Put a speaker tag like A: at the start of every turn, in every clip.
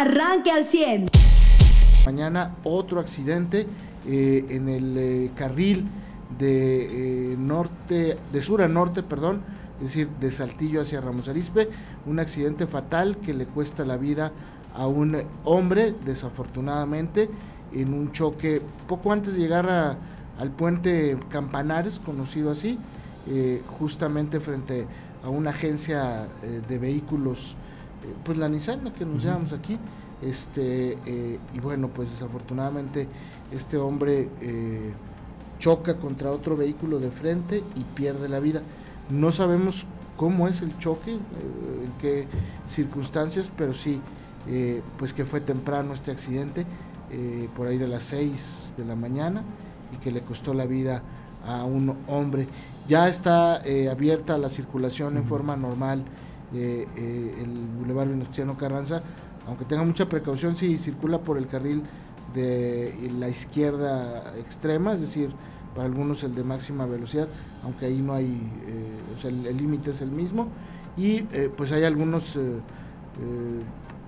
A: arranque al 100.
B: Mañana otro accidente eh, en el eh, carril de eh, norte, de sur a norte, perdón, es decir, de Saltillo hacia Ramos Arispe, un accidente fatal que le cuesta la vida a un hombre, desafortunadamente, en un choque poco antes de llegar al puente Campanares, conocido así, justamente frente a una agencia de vehículos, pues la Nissan, la que nos llamamos aquí, este, y bueno, pues desafortunadamente este hombre eh, choca contra otro vehículo de frente y pierde la vida. No sabemos cómo es el choque, eh, en qué circunstancias, pero sí, eh, pues que fue temprano este accidente, por ahí de las 6 de la mañana, y que le costó la vida a un hombre. Ya está abierta la circulación en forma normal el Boulevard Venustiano Carranza, aunque tenga mucha precaución si circula por el carril de la izquierda extrema, es decir, para algunos el de máxima velocidad, aunque ahí no hay, eh, o sea, el límite es el mismo, y eh, pues hay algunos eh,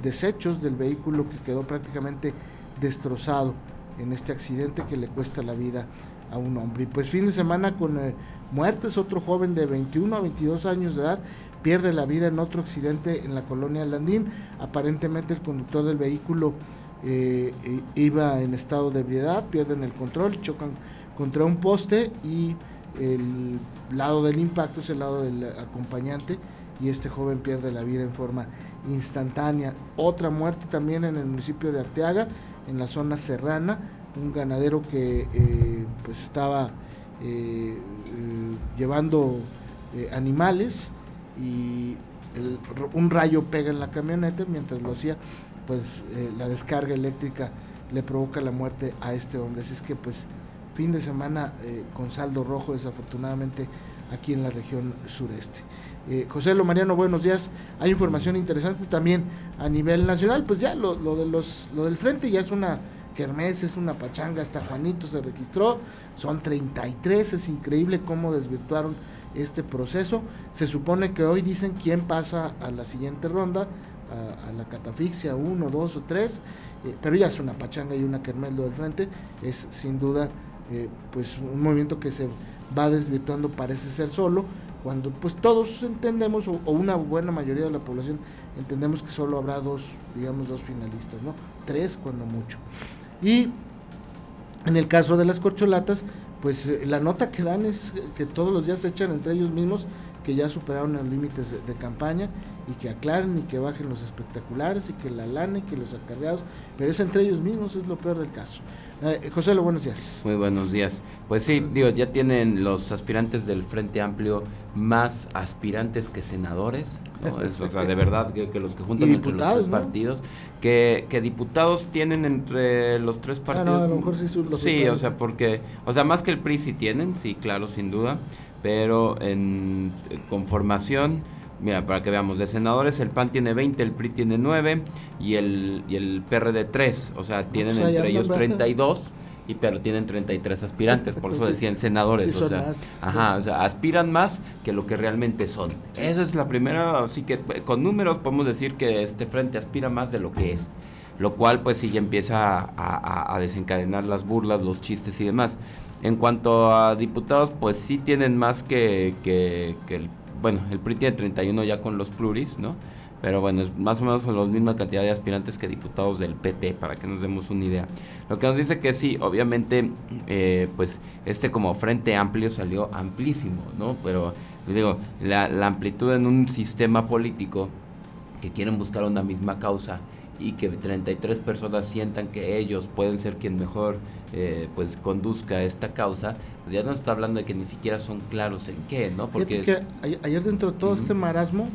B: desechos del vehículo que quedó prácticamente destrozado en este accidente que le cuesta la vida a un hombre. Y pues fin de semana con muertes, otro joven de 21 a 22 años de edad pierde la vida en otro accidente en la colonia Landín, aparentemente el conductor del vehículo eh, eh, iba en estado de ebriedad, pierden el control, chocan contra un poste y el lado del impacto es el lado del acompañante y este joven pierde la vida en forma instantánea. Otra muerte también en el municipio de Arteaga, en la zona serrana, un ganadero que eh, pues estaba llevando animales y un rayo pega en la camioneta mientras lo hacía pues eh, la descarga eléctrica le provoca la muerte a este hombre. Así es que pues fin de semana eh, con saldo rojo desafortunadamente aquí en la región sureste. Eh, José Lo Mariano, buenos días. Hay información interesante también a nivel nacional, pues ya lo, de los, lo del frente ya es una kermés, es una pachanga, hasta Juanito se registró, son 33, es increíble cómo desvirtuaron este proceso. Se supone que hoy dicen quién pasa a la siguiente ronda, a, la catafixia, uno, dos o tres, eh, pero ya es una pachanga y una kermelo del frente, es sin duda eh, pues un movimiento que se va desvirtuando, parece ser solo, cuando pues todos entendemos, o, una buena mayoría de la población entendemos que solo habrá dos, digamos, dos finalistas, ¿no? Tres cuando mucho. Y en el caso de las corcholatas, pues eh, la nota que dan es que todos los días se echan entre ellos mismos que ya superaron los límites de, campaña y que aclaren y que bajen los espectaculares y que la lana y que los acarreados, pero es entre ellos mismos, es lo peor del caso. Eh, José, lo buenos días.
C: Muy buenos días. Pues sí, digo, ya tienen los aspirantes del Frente Amplio más aspirantes que senadores, o sea, de verdad que, los que juntan entre los tres partidos, que, que, diputados tienen entre los tres ah, partidos.
B: a lo mejor sí,
C: sí o sea, porque, o sea, más que el PRI sí tienen, sí, claro, sin duda pero en conformación, mira, para que veamos, de senadores el PAN tiene 20, el PRI tiene 9 y el, y el PRD 3, o sea, tienen entre ellos 32 y pero tienen 33 aspirantes, por eso decían senadores, o sea, ajá, o sea, aspiran más que lo que realmente son. Esa es la primera, así que con números podemos decir que este frente aspira más de lo que es, lo cual pues sí ya empieza a, desencadenar las burlas, los chistes y demás. En cuanto a diputados, pues sí tienen más que, que, el, bueno, el PRI tiene 31 ya con los pluris, ¿no? Pero bueno, es más o menos la misma cantidad de aspirantes que diputados del PT, para que nos demos una idea. Lo que nos dice que sí, obviamente, eh, pues este como frente amplio salió amplísimo, ¿no? Pero digo, la amplitud en un sistema político que quieren buscar una misma causa y que 33 personas sientan que ellos pueden ser quien mejor eh, pues conduzca esta causa, pues ya no está hablando de que ni siquiera son claros en qué, ¿no?
B: Porque ayer dentro de todo este marasmo,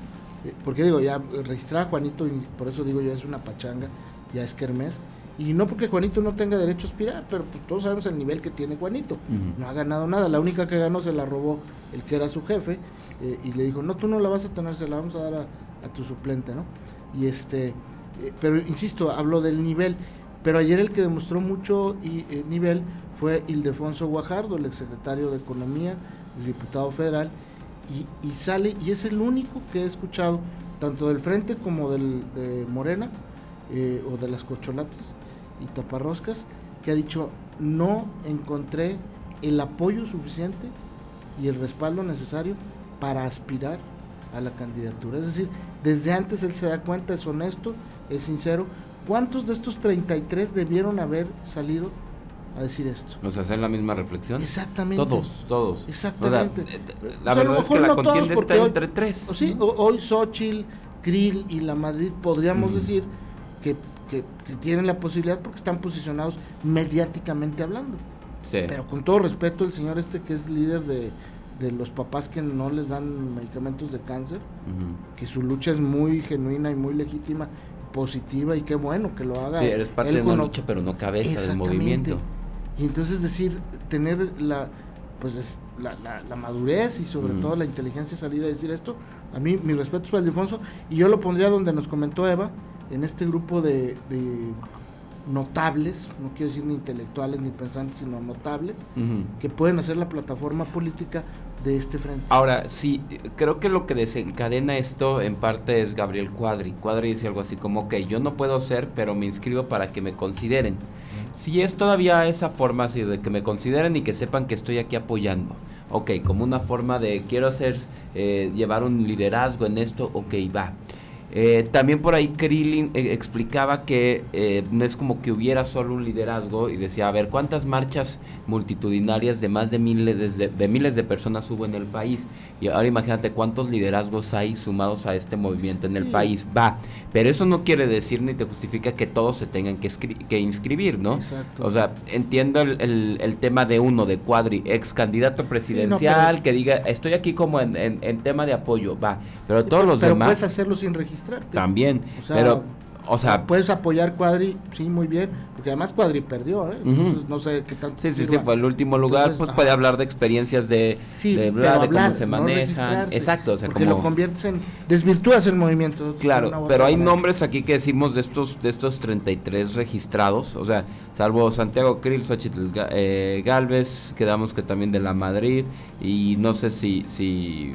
B: eh, porque digo, ya registrar a Juanito, y por eso digo yo, es una pachanga, ya es Kermés, y no porque Juanito no tenga derecho a aspirar, pero pues todos sabemos el nivel que tiene Juanito. No ha ganado nada. La única que ganó se la robó el que era su jefe eh, y le dijo, no, tú no la vas a tener, se la vamos a dar a, a tu suplente, ¿no? Y este, eh, pero insisto, hablo del nivel. Pero ayer el que demostró mucho y, eh, nivel fue Ildefonso Guajardo, el exsecretario de Economía, el diputado federal, y, sale, y es el único que he escuchado, tanto del Frente como del, de Morena, eh, o de las corcholatas y taparroscas, que ha dicho no encontré el apoyo suficiente y el respaldo necesario para aspirar a la candidatura. Es decir, desde antes él se da cuenta, es honesto, es sincero. ¿Cuántos de estos 33 debieron haber salido a decir esto?
C: O sea, hacer la misma reflexión.
B: Exactamente.
C: Todos, todos.
B: Exactamente.
C: Eh, la verdad es que la contienda está entre tres.
B: sí, hoy Xochitl, Krill y la Madrid podríamos decir que, que, tienen la posibilidad porque están posicionados mediáticamente hablando. Sí. Pero con todo respeto, el señor este que es líder de, de los papás que no les dan medicamentos de cáncer, que su lucha es muy genuina y muy legítima, positiva y qué bueno que lo haga.
C: Sí, eres parte de una lucha, pero no cabeza del movimiento.
B: Y entonces decir, tener la pues la, la, madurez y sobre todo la inteligencia salir a decir esto, a mí mi respeto es para Alfonso y yo lo pondría donde nos comentó Eva, en este grupo de, de notables, no quiero decir ni intelectuales ni pensantes, sino notables, que pueden hacer la plataforma política de este frente.
C: Ahora, sí, creo que lo que desencadena esto en parte es Gabriel Cuadri. Cuadri dice algo así como, que yo no puedo ser, pero me inscribo para que me consideren. Si es todavía esa forma así de que me consideren y que sepan que estoy aquí apoyando. Ok, como una forma de quiero hacer, eh, llevar un liderazgo en esto, ok, va. Eh, también por ahí Krillin eh, explicaba que eh, no es como que hubiera solo un liderazgo y decía, a ver, ¿cuántas marchas multitudinarias de más de miles de, miles de personas hubo en el país? Y ahora imagínate cuántos liderazgos hay sumados a este movimiento en el país. Va, pero eso no quiere decir ni te justifica que todos se tengan que, que inscribir, ¿no? Exacto. O sea, entiendo el, el, tema de uno, de Cuadri, ex candidato presidencial, que diga, estoy aquí como en, en, tema de apoyo, va, pero todos los
B: pero
C: demás...
B: puedes hacerlo sin registrar
C: también, pero o sea,
B: puedes apoyar Cuadri, sí, muy bien, porque además Cuadri perdió, ¿eh? Entonces no sé qué tanto.
C: Sí, sí, sí, fue el último lugar, pues puede hablar de experiencias de,
B: sí, de, cómo
C: se manejan. Exacto, o sea,
B: porque lo conviertes en desvirtúas el movimiento.
C: Claro, pero hay nombres aquí que decimos de estos de estos 33 registrados, o sea, salvo Santiago Krill, Xochitl eh, Galvez, quedamos que también de la Madrid y no sé si si,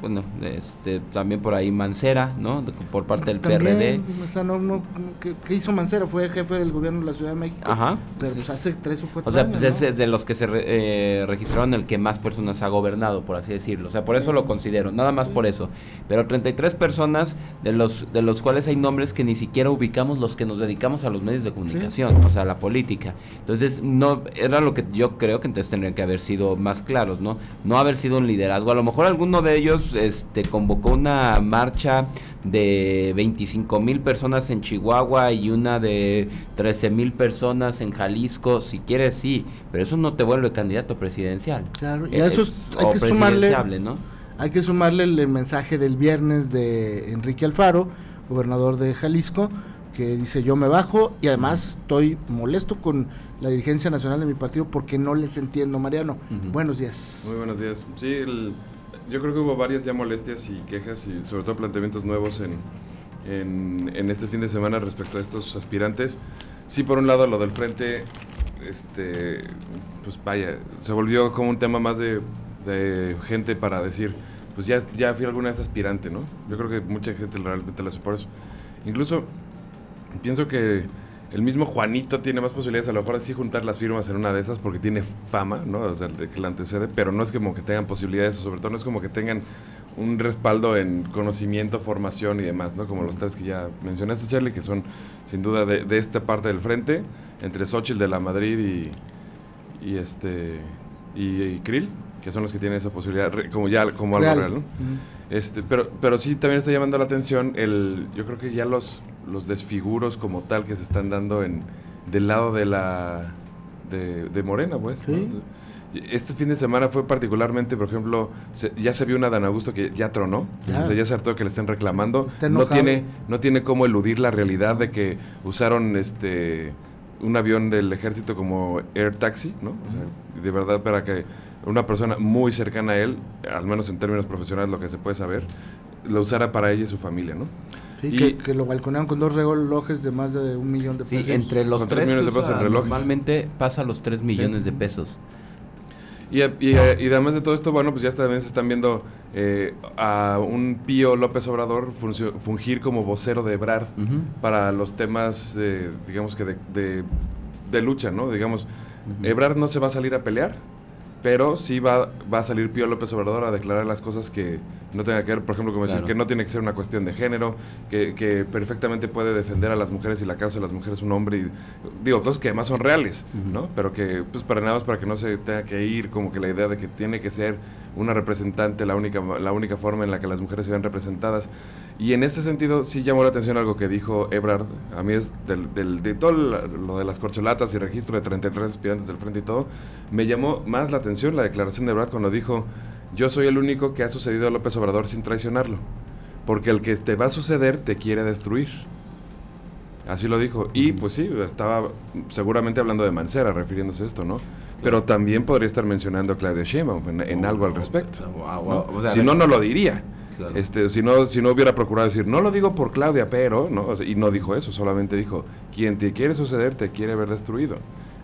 C: bueno, este también por ahí Mancera, ¿no? por parte del PRD.
B: O sea, no, no ¿qué, hizo Mancera? Fue jefe del gobierno de la Ciudad de México.
C: Ajá.
B: Pero pues hace tres o cuatro
C: O sea, pues es de los que se eh, registraron el que más personas ha gobernado, por así decirlo. O sea, por eso lo considero, nada más por eso. Pero 33 personas de los de los cuales hay nombres que ni siquiera ubicamos los que nos dedicamos a los medios de comunicación, o sea, la política. Entonces, no era lo que yo creo que entonces tendrían que haber sido más claros, ¿no? No haber sido un liderazgo. A lo mejor alguno de ellos este convocó una marcha de 25 mil personas en Chihuahua y una de 13 mil personas en Jalisco, si quieres sí, pero eso no te vuelve candidato presidencial.
B: Claro, y a eso hay que sumarle, ¿no? Hay que sumarle el mensaje del viernes de Enrique Alfaro, gobernador de Jalisco, que dice yo me bajo y además estoy molesto con la dirigencia nacional de mi partido porque no les entiendo, Mariano. Buenos días.
A: Muy buenos días. Sí, yo creo que hubo varias ya molestias y quejas y sobre todo planteamientos nuevos en, en, este fin de semana respecto a estos aspirantes. Sí, por un lado lo del frente, este, pues vaya, se volvió como un tema más de, de gente para decir, pues ya, ya fui alguna vez aspirante, ¿no? Yo creo que mucha gente realmente la hace por eso. Incluso pienso que el mismo Juanito tiene más posibilidades a lo mejor así juntar las firmas en una de esas porque tiene fama, ¿no? O sea, que la antecede, pero no es como que tengan posibilidades, o sobre todo no es como que tengan un respaldo en conocimiento, formación y demás, ¿no? Como los tres que ya mencionaste, Charlie, que son sin duda de, esta parte del frente, entre Xochitl de la Madrid y, y este y, Krill, que son los que tienen esa posibilidad, como ya como algo real, ¿no? Este, pero, pero sí también está llamando la atención el, yo creo que ya los, los desfiguros como tal que se están dando en del lado de la de, Morena, pues. Este fin de semana fue particularmente, por ejemplo, ya se vio una Dan Augusto que ya tronó, ya. o sea, ya se hartó que le estén reclamando. No tiene, no tiene cómo eludir la realidad de que usaron este un avión del ejército como air taxi, ¿no? O sea, de verdad para que una persona muy cercana a él, al menos en términos profesionales lo que se puede saber, lo usara para ella y su familia, ¿no?
B: y que, lo balconearon con dos relojes de más de un millón de pesos.
C: Sí, entre los tres, millones de pesos en relojes. Normalmente pasa los tres millones de pesos.
A: Y, además de todo esto, bueno, pues ya también se están viendo eh, a un Pío López Obrador fungir como vocero de Ebrard para los temas, digamos que de, de, lucha, ¿no? Digamos, Ebrard no se va a salir a pelear, pero sí va, va a salir Pío López Obrador a declarar las cosas que no tenga que ver, por ejemplo, como decir que no tiene que ser una cuestión de género, que, que, perfectamente puede defender a las mujeres y la causa de las mujeres un hombre, y digo, cosas que además son reales, ¿no? Pero que, pues para nada más para que no se tenga que ir como que la idea de que tiene que ser una representante la única, la única forma en la que las mujeres se ven representadas. Y en este sentido sí llamó la atención algo que dijo Ebrard, a mí es del, del, de todo lo de las corcholatas y registro de 33 aspirantes del frente y todo, me llamó más la atención la declaración de Ebrard cuando dijo, yo soy el único que ha sucedido a López Obrador sin traicionarlo, porque el que te va a suceder te quiere destruir. Así lo dijo. Y pues sí, estaba seguramente hablando de Mancera, refiriéndose a esto, ¿no? Pero también podría estar mencionando a Claudia Sheinbaum en, algo al respecto. si no, no lo diría. Este, si no, si no hubiera procurado decir, no lo digo por Claudia, pero, ¿no? y no dijo eso, solamente dijo, quien te quiere suceder te quiere ver destruido.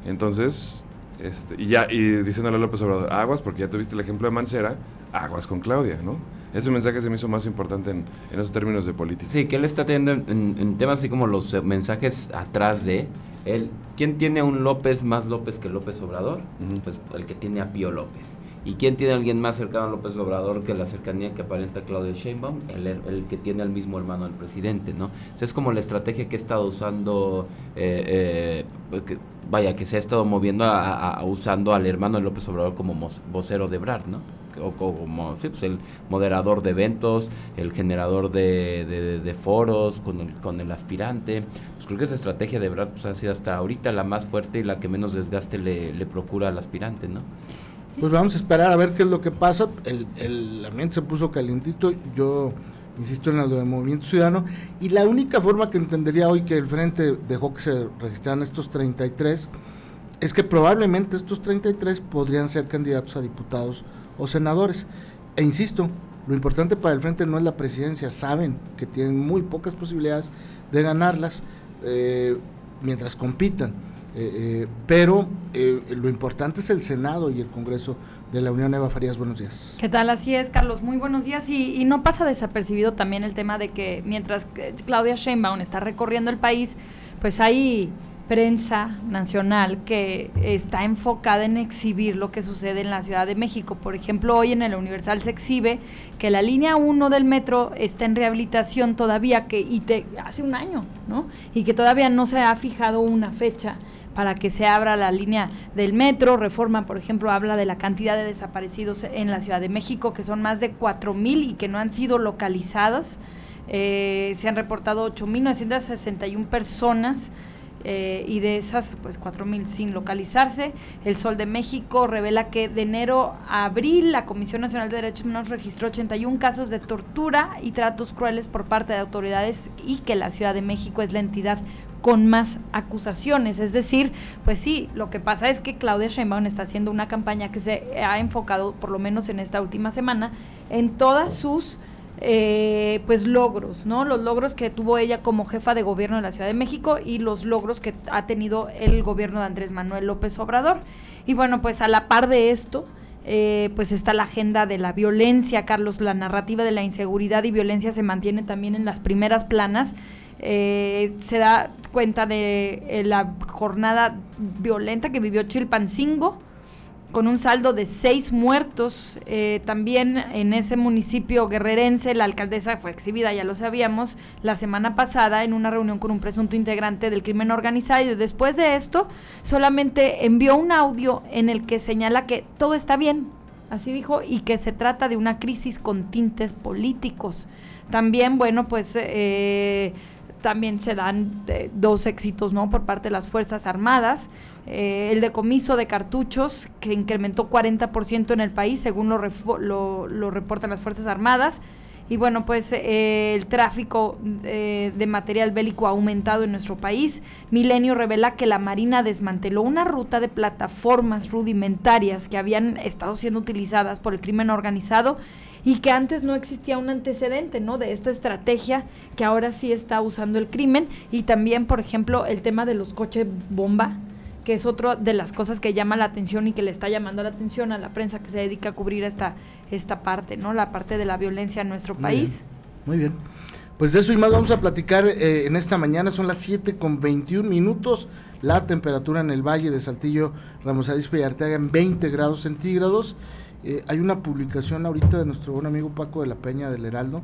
A: Entonces, este, y ya, y diciéndole a López Obrador, aguas, porque ya tuviste el ejemplo de Mancera, aguas con Claudia, ¿no? Ese mensaje se me hizo más importante en, esos términos de política.
C: Sí, que él está teniendo en, temas así como los mensajes atrás de él. ¿Quién tiene un López más López que López Obrador? Pues el que tiene a Pío López. ¿Y quién tiene a alguien más cercano a López Obrador que la cercanía que aparenta Claudia Sheinbaum? El, el que tiene al mismo hermano del presidente, ¿no? es como la estrategia que ha estado usando, eh, eh, vaya, que se ha estado moviendo a, usando al hermano de López Obrador como vocero de Brad, ¿no? O como pues el moderador de eventos, el generador de, de, foros con el, con el aspirante. Pues creo que esa estrategia de Brad pues, ha sido hasta ahorita la más fuerte y la que menos desgaste le, le procura al aspirante, ¿no?
B: Pues vamos a esperar a ver qué es lo que pasa. El, el ambiente se puso calientito. Yo insisto en lo del movimiento ciudadano. Y la única forma que entendería hoy que el frente dejó que se registraran estos 33 es que probablemente estos 33 podrían ser candidatos a diputados o senadores. E insisto, lo importante para el frente no es la presidencia. Saben que tienen muy pocas posibilidades de ganarlas eh, mientras compitan eh, eh, pero lo importante es el Senado y el Congreso de la Unión. Eva Farías, buenos días.
D: ¿Qué tal? Así es, Carlos. Muy buenos días. Y, y no pasa desapercibido también el tema de que mientras Claudia Sheinbaum está recorriendo el país, pues hay prensa nacional que está enfocada en exhibir lo que sucede en la Ciudad de México. Por ejemplo, hoy en el Universal se exhibe que la línea 1 del metro está en rehabilitación todavía, que y te, hace un año, ¿no? Y que todavía no se ha fijado una fecha para que se abra la línea del metro. Reforma, por ejemplo, habla de la cantidad de desaparecidos en la Ciudad de México, que son más de 4.000 y que no han sido localizados. Eh, se han reportado 8.961 personas. Eh, y de esas, pues 4.000 sin localizarse. El Sol de México revela que de enero a abril la Comisión Nacional de Derechos Humanos registró 81 casos de tortura y tratos crueles por parte de autoridades y que la Ciudad de México es la entidad con más acusaciones. Es decir, pues sí, lo que pasa es que Claudia Sheinbaum está haciendo una campaña que se ha enfocado, por lo menos en esta última semana, en todas sus eh, pues logros, ¿no? Los logros que tuvo ella como jefa de gobierno de la Ciudad de México y los logros que ha tenido el gobierno de Andrés Manuel López Obrador. Y bueno, pues a la par de esto, eh, pues está la agenda de la violencia, Carlos, la narrativa de la inseguridad y violencia se mantiene también en las primeras planas eh, se da cuenta de eh, la jornada violenta que vivió Chilpancingo, con un saldo de seis muertos. Eh, también en ese municipio guerrerense, la alcaldesa fue exhibida, ya lo sabíamos, la semana pasada en una reunión con un presunto integrante del crimen organizado. Y después de esto, solamente envió un audio en el que señala que todo está bien, así dijo, y que se trata de una crisis con tintes políticos. También, bueno, pues eh, también se dan eh, dos éxitos ¿no? por parte de las Fuerzas Armadas. Eh, el decomiso de cartuchos, que incrementó 40% en el país, según lo, lo, reportan las Fuerzas Armadas. Y bueno, pues eh, el tráfico de material bélico ha aumentado en nuestro país. Milenio revela que la Marina desmanteló una ruta de plataformas rudimentarias que habían estado siendo utilizadas por el crimen organizado y que antes no existía un antecedente, ¿no? De esta estrategia que ahora sí está usando el crimen y también, por ejemplo, el tema de los coches bomba que es otra de las cosas que llama la atención y que le está llamando la atención a la prensa que se dedica a cubrir esta, esta parte, ¿no? La parte de la violencia en nuestro
B: Muy
D: país.
B: bien, Muy bien. Pues de eso y más vamos a platicar eh, en esta mañana. Son las 7 con 21 minutos. La temperatura en el Valle de Saltillo, Ramos Arizpe y Arteaga en 20 grados centígrados. Eh, hay una publicación ahorita de nuestro buen amigo Paco de la Peña del Heraldo.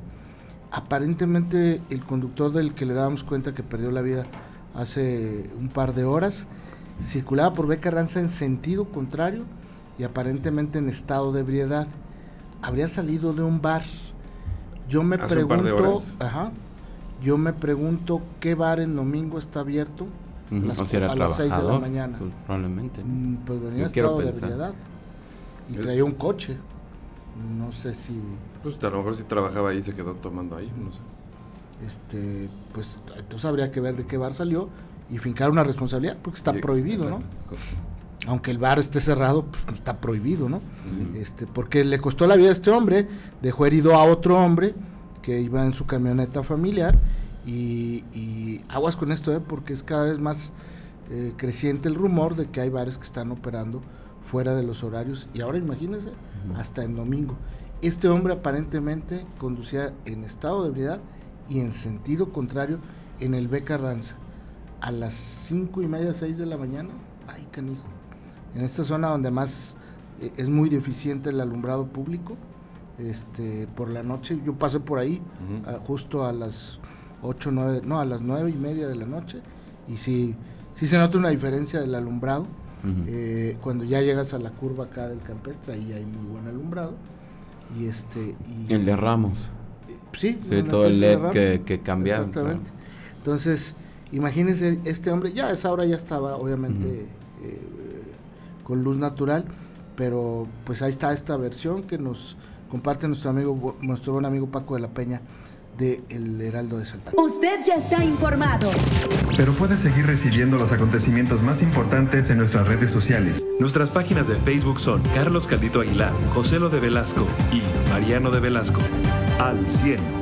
B: Aparentemente el conductor del que le dábamos cuenta que perdió la vida hace un par de horas circulaba por Beca Ranza en sentido contrario y aparentemente en estado de ebriedad. Habría salido de un bar. Yo me
A: Hace
B: pregunto, ajá, yo me pregunto qué bar en domingo está abierto las-
C: o si era
B: a las seis de la mañana.
C: pues, probablemente.
B: Mm, Pues venía en estado de ebriedad y traía un coche. No sé si,
A: Pues a lo mejor si trabajaba ahí se quedó tomando ahí, no sé.
B: este, pues entonces habría que ver de qué bar salió y fincar una responsabilidad porque está prohibido, ¿no? aunque el bar esté cerrado, pues está prohibido, ¿no? Este, porque le costó la vida a este hombre, dejó herido a otro hombre que iba en su camioneta familiar y, y aguas con esto, ¿eh? porque es cada vez más eh, creciente el rumor de que hay bares que están operando fuera de los horarios y ahora imagínense, hasta en domingo. Este hombre aparentemente conducía en estado de ebriedad y en sentido contrario en el B Carranza a las cinco y media, seis de la mañana. Ay, canijo. En esta zona donde más eh, es muy deficiente el alumbrado público, este, por la noche, yo pasé por ahí ah, justo a las 8, 9, no, a las nueve y media de la noche y sí, sí se nota una diferencia del alumbrado. Eh, cuando ya llegas a la curva acá del campestre, ahí hay muy buen alumbrado. Y este. Y,
C: El de Ramos.
B: Sí,
C: Sí, todo el LED que cambiaron.
B: Exactamente. Entonces, imagínense, este hombre, ya a esa hora ya estaba, obviamente, eh, con luz natural, pero pues ahí está esta versión que nos comparte nuestro amigo, nuestro buen amigo Paco de la Peña de El Heraldo de Salta.
E: Usted ya está informado.
F: Pero puedes seguir recibiendo los acontecimientos más importantes en nuestras redes sociales. Nuestras páginas de Facebook son Carlos Caldito Aguilar, José Lo de Velasco y Mariano de Velasco. Al 100.